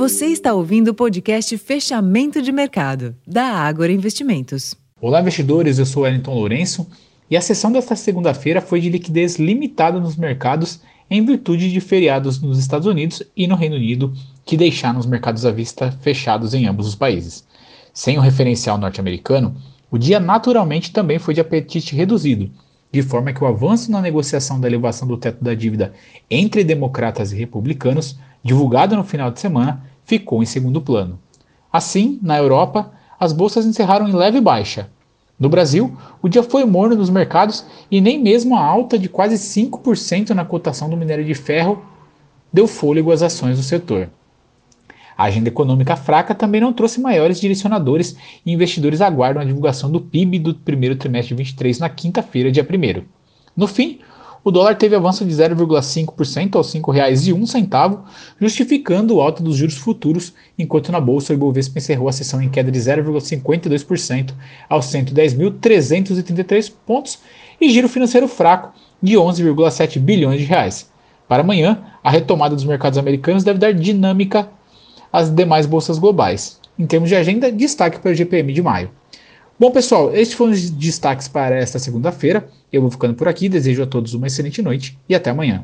Você está ouvindo o podcast Fechamento de Mercado, da Ágora Investimentos. Olá, investidores. Eu sou Wellington Lourenço e a sessão desta segunda-feira foi de liquidez limitada nos mercados em virtude de feriados nos Estados Unidos e no Reino Unido, que deixaram os mercados à vista fechados em ambos os países. Sem o referencial norte-americano, o dia naturalmente também foi de apetite reduzido, de forma que o avanço na negociação da elevação do teto da dívida entre democratas e republicanos, divulgado no final de semana, ficou em segundo plano. Assim, na Europa, as bolsas encerraram em leve baixa. No Brasil, o dia foi morno nos mercados e nem mesmo a alta de quase 5% na cotação do minério de ferro deu fôlego às ações do setor. A agenda econômica fraca também não trouxe maiores direcionadores e investidores aguardam a divulgação do PIB do primeiro trimestre de 23 na quinta-feira, dia 1. No fim, o dólar teve avanço de 0,5% aos R$ 5,01, justificando o alto dos juros futuros, enquanto na bolsa o Ibovespa encerrou a sessão em queda de 0,52% aos 110.333 pontos e giro financeiro fraco de 11,7 bilhões de reais. Para amanhã, a retomada dos mercados americanos deve dar dinâmica às demais bolsas globais. Em termos de agenda, destaque para o GPM de maio. Bom, pessoal, estes foram os destaques para esta segunda-feira. Eu vou ficando por aqui, desejo a todos uma excelente noite e até amanhã.